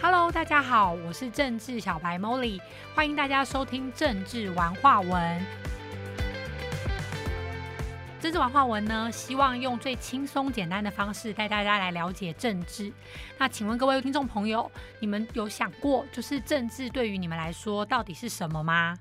Hello，大家好，我是政治小白 Molly，欢迎大家收听政治玩话文。政治玩话文呢，希望用最轻松简单的方式带大家来了解政治。那请问各位听众朋友，你们有想过，就是政治对于你们来说到底是什么吗？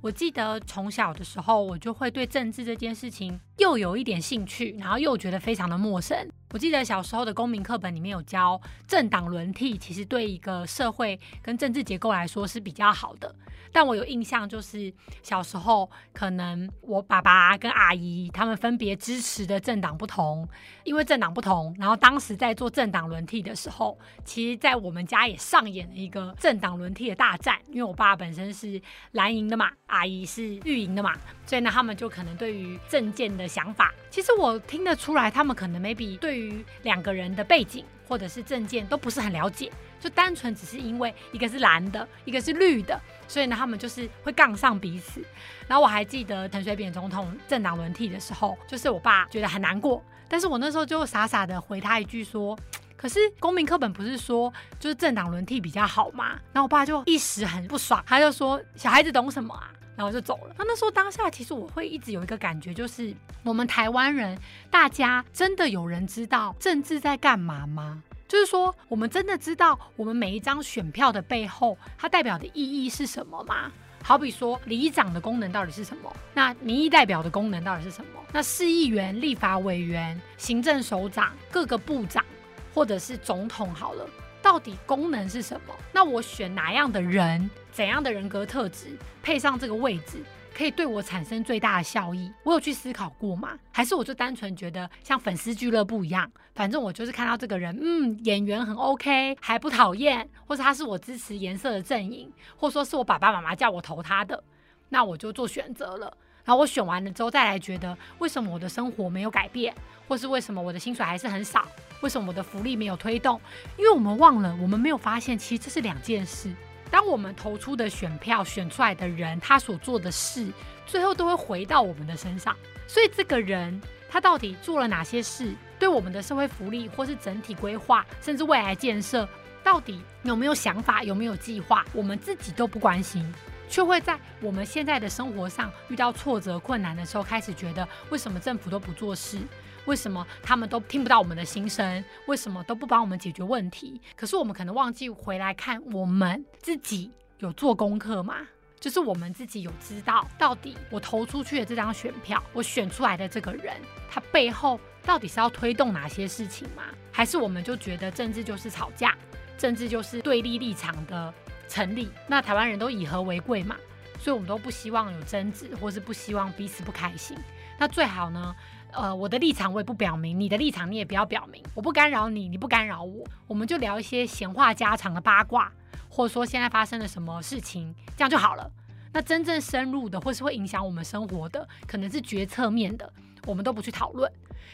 我记得从小的时候，我就会对政治这件事情又有一点兴趣，然后又觉得非常的陌生。我记得小时候的公民课本里面有教政党轮替，其实对一个社会跟政治结构来说是比较好的。但我有印象，就是小时候可能我爸爸跟阿姨他们分别支持的政党不同，因为政党不同，然后当时在做政党轮替的时候，其实，在我们家也上演了一个政党轮替的大战。因为我爸本身是蓝营的嘛，阿姨是绿营的嘛，所以呢，他们就可能对于政见的想法，其实我听得出来，他们可能 maybe 对于两个人的背景或者是证件都不是很了解。就单纯只是因为一个是蓝的，一个是绿的，所以呢，他们就是会杠上彼此。然后我还记得陈水扁总统政党轮替的时候，就是我爸觉得很难过，但是我那时候就傻傻的回他一句说：“可是公民课本不是说就是政党轮替比较好吗？”然后我爸就一时很不爽，他就说：“小孩子懂什么啊？”然后就走了。那那时候当下，其实我会一直有一个感觉，就是我们台湾人，大家真的有人知道政治在干嘛吗？就是说，我们真的知道我们每一张选票的背后，它代表的意义是什么吗？好比说，里长的功能到底是什么？那民意代表的功能到底是什么？那市议员、立法委员、行政首长、各个部长，或者是总统，好了，到底功能是什么？那我选哪样的人，怎样的人格特质，配上这个位置？可以对我产生最大的效益，我有去思考过吗？还是我就单纯觉得像粉丝俱乐部一样，反正我就是看到这个人，嗯，演员很 OK，还不讨厌，或者他是我支持颜色的阵营，或者说是我爸爸妈妈叫我投他的，那我就做选择了。然后我选完了之后再来觉得，为什么我的生活没有改变，或是为什么我的薪水还是很少，为什么我的福利没有推动？因为我们忘了，我们没有发现，其实这是两件事。当我们投出的选票选出来的人，他所做的事，最后都会回到我们的身上。所以这个人他到底做了哪些事，对我们的社会福利或是整体规划，甚至未来建设，到底有没有想法，有没有计划，我们自己都不关心，却会在我们现在的生活上遇到挫折困难的时候，开始觉得为什么政府都不做事。为什么他们都听不到我们的心声？为什么都不帮我们解决问题？可是我们可能忘记回来看，我们自己有做功课吗？就是我们自己有知道，到底我投出去的这张选票，我选出来的这个人，他背后到底是要推动哪些事情吗？还是我们就觉得政治就是吵架，政治就是对立立场的成立？那台湾人都以和为贵嘛，所以我们都不希望有争执，或是不希望彼此不开心。那最好呢？呃，我的立场我也不表明，你的立场你也不要表明，我不干扰你，你不干扰我，我们就聊一些闲话家常的八卦，或者说现在发生了什么事情，这样就好了。那真正深入的，或是会影响我们生活的，可能是决策面的，我们都不去讨论。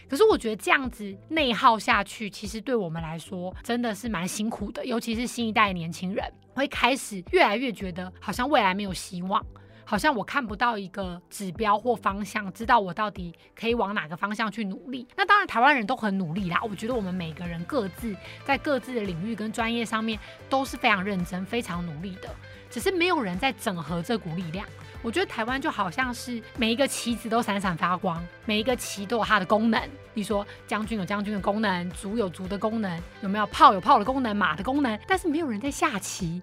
可是我觉得这样子内耗下去，其实对我们来说真的是蛮辛苦的，尤其是新一代年轻人，会开始越来越觉得好像未来没有希望。好像我看不到一个指标或方向，知道我到底可以往哪个方向去努力。那当然，台湾人都很努力啦。我觉得我们每个人各自在各自的领域跟专业上面都是非常认真、非常努力的，只是没有人在整合这股力量。我觉得台湾就好像是每一个旗子都闪闪发光，每一个旗都有它的功能。你说将军有将军的功能，卒有卒的功能，有没有炮有炮的功能，马的功能，但是没有人在下棋。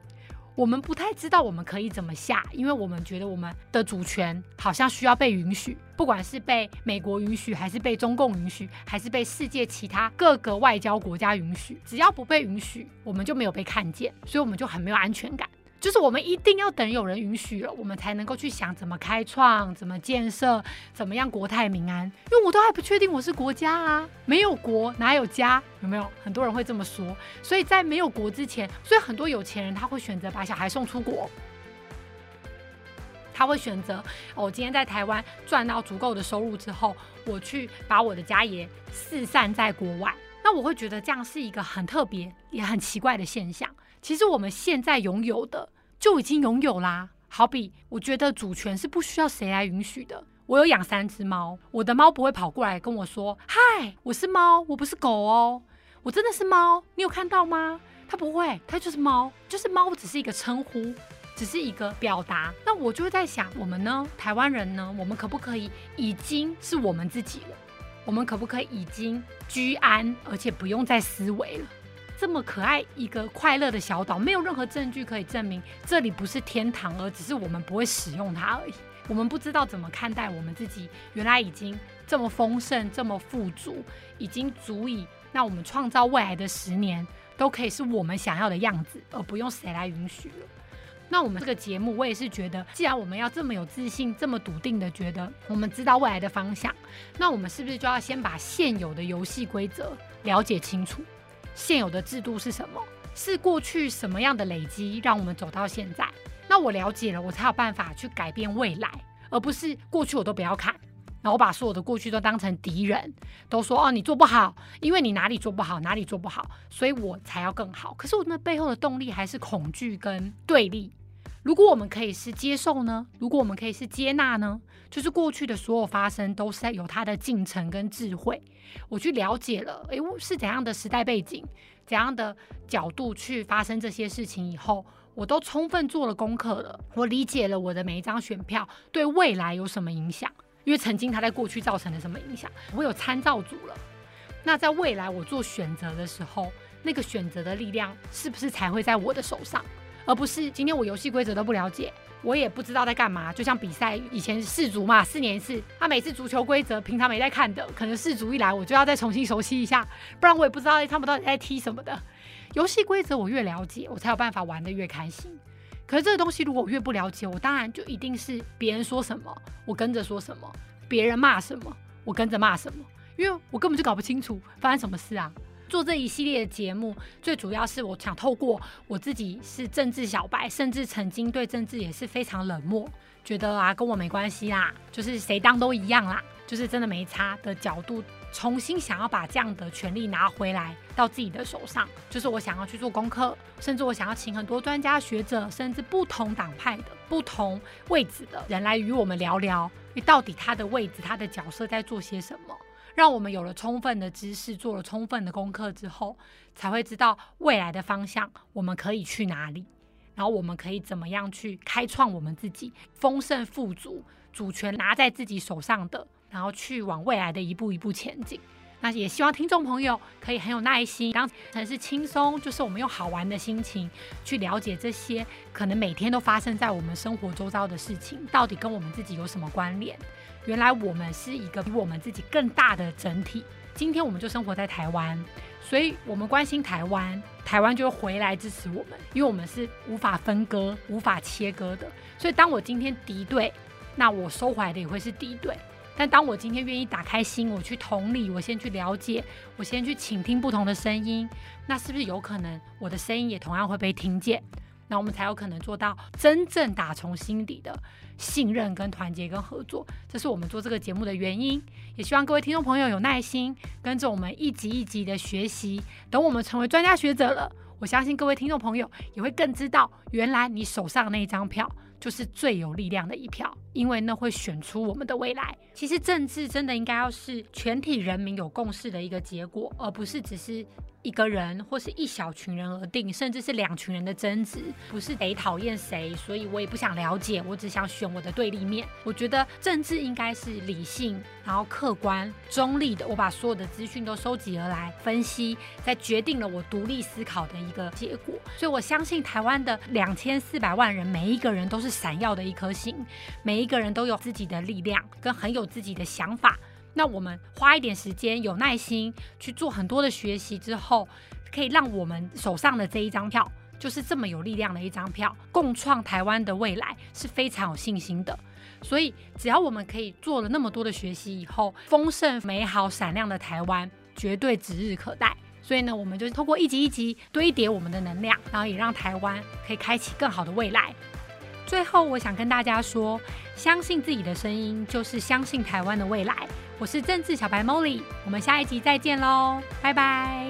我们不太知道我们可以怎么下，因为我们觉得我们的主权好像需要被允许，不管是被美国允许，还是被中共允许，还是被世界其他各个外交国家允许，只要不被允许，我们就没有被看见，所以我们就很没有安全感。就是我们一定要等有人允许了，我们才能够去想怎么开创、怎么建设、怎么样国泰民安。因为我都还不确定我是国家啊，没有国哪有家？有没有很多人会这么说？所以在没有国之前，所以很多有钱人他会选择把小孩送出国，他会选择我今天在台湾赚到足够的收入之后，我去把我的家业四散在国外。那我会觉得这样是一个很特别也很奇怪的现象。其实我们现在拥有的就已经拥有啦，好比我觉得主权是不需要谁来允许的。我有养三只猫，我的猫不会跑过来跟我说：“嗨，我是猫，我不是狗哦，我真的是猫，你有看到吗？”它不会，它就是猫，就是猫，只是一个称呼，只是一个表达。那我就会在想，我们呢，台湾人呢，我们可不可以已经是我们自己了？我们可不可以已经居安，而且不用再思维了？这么可爱一个快乐的小岛，没有任何证据可以证明这里不是天堂，而只是我们不会使用它而已。我们不知道怎么看待我们自己，原来已经这么丰盛，这么富足，已经足以让我们创造未来的十年。都可以是我们想要的样子，而不用谁来允许了。那我们这个节目，我也是觉得，既然我们要这么有自信、这么笃定的觉得我们知道未来的方向，那我们是不是就要先把现有的游戏规则了解清楚？现有的制度是什么？是过去什么样的累积让我们走到现在？那我了解了，我才有办法去改变未来，而不是过去我都不要看。然后我把所有的过去都当成敌人，都说哦你做不好，因为你哪里做不好，哪里做不好，所以我才要更好。可是我那背后的动力还是恐惧跟对立。如果我们可以是接受呢？如果我们可以是接纳呢？就是过去的所有发生都是有它的进程跟智慧。我去了解了，诶，是怎样的时代背景，怎样的角度去发生这些事情以后，我都充分做了功课了。我理解了我的每一张选票对未来有什么影响。因为曾经他在过去造成了什么影响，我有参照组了。那在未来我做选择的时候，那个选择的力量是不是才会在我的手上，而不是今天我游戏规则都不了解，我也不知道在干嘛。就像比赛以前世足嘛，四年一次，他每次足球规则平常没在看的，可能世足一来我就要再重新熟悉一下，不然我也不知道他们到底在踢什么的。游戏规则我越了解，我才有办法玩得越开心。可是这个东西，如果我越不了解，我当然就一定是别人说什么，我跟着说什么；别人骂什么，我跟着骂什么。因为我根本就搞不清楚发生什么事啊！做这一系列的节目，最主要是我想透过我自己是政治小白，甚至曾经对政治也是非常冷漠，觉得啊跟我没关系啦，就是谁当都一样啦，就是真的没差的角度。重新想要把这样的权利拿回来到自己的手上，就是我想要去做功课，甚至我想要请很多专家学者，甚至不同党派的、不同位置的人来与我们聊聊，到底他的位置、他的角色在做些什么，让我们有了充分的知识，做了充分的功课之后，才会知道未来的方向，我们可以去哪里，然后我们可以怎么样去开创我们自己丰盛富足、主权拿在自己手上的。然后去往未来的一步一步前进。那也希望听众朋友可以很有耐心，当成是轻松，就是我们用好玩的心情去了解这些可能每天都发生在我们生活周遭的事情，到底跟我们自己有什么关联？原来我们是一个比我们自己更大的整体。今天我们就生活在台湾，所以我们关心台湾，台湾就会回来支持我们，因为我们是无法分割、无法切割的。所以当我今天敌对，那我收回来的也会是敌对。但当我今天愿意打开心，我去同理，我先去了解，我先去倾听不同的声音，那是不是有可能我的声音也同样会被听见？那我们才有可能做到真正打从心底的信任、跟团结、跟合作。这是我们做这个节目的原因。也希望各位听众朋友有耐心，跟着我们一集一集的学习。等我们成为专家学者了，我相信各位听众朋友也会更知道，原来你手上那一张票。就是最有力量的一票，因为那会选出我们的未来。其实政治真的应该要是全体人民有共识的一个结果，而不是只是。一个人或是一小群人而定，甚至是两群人的争执，不是谁讨厌谁，所以我也不想了解，我只想选我的对立面。我觉得政治应该是理性，然后客观、中立的。我把所有的资讯都收集而来，分析，再决定了我独立思考的一个结果。所以我相信台湾的两千四百万人，每一个人都是闪耀的一颗星，每一个人都有自己的力量，跟很有自己的想法。那我们花一点时间，有耐心去做很多的学习之后，可以让我们手上的这一张票，就是这么有力量的一张票，共创台湾的未来是非常有信心的。所以，只要我们可以做了那么多的学习以后，丰盛、美好、闪亮的台湾绝对指日可待。所以呢，我们就通过一集一集堆叠我们的能量，然后也让台湾可以开启更好的未来。最后，我想跟大家说，相信自己的声音，就是相信台湾的未来。我是政治小白 Molly，我们下一集再见喽，拜拜。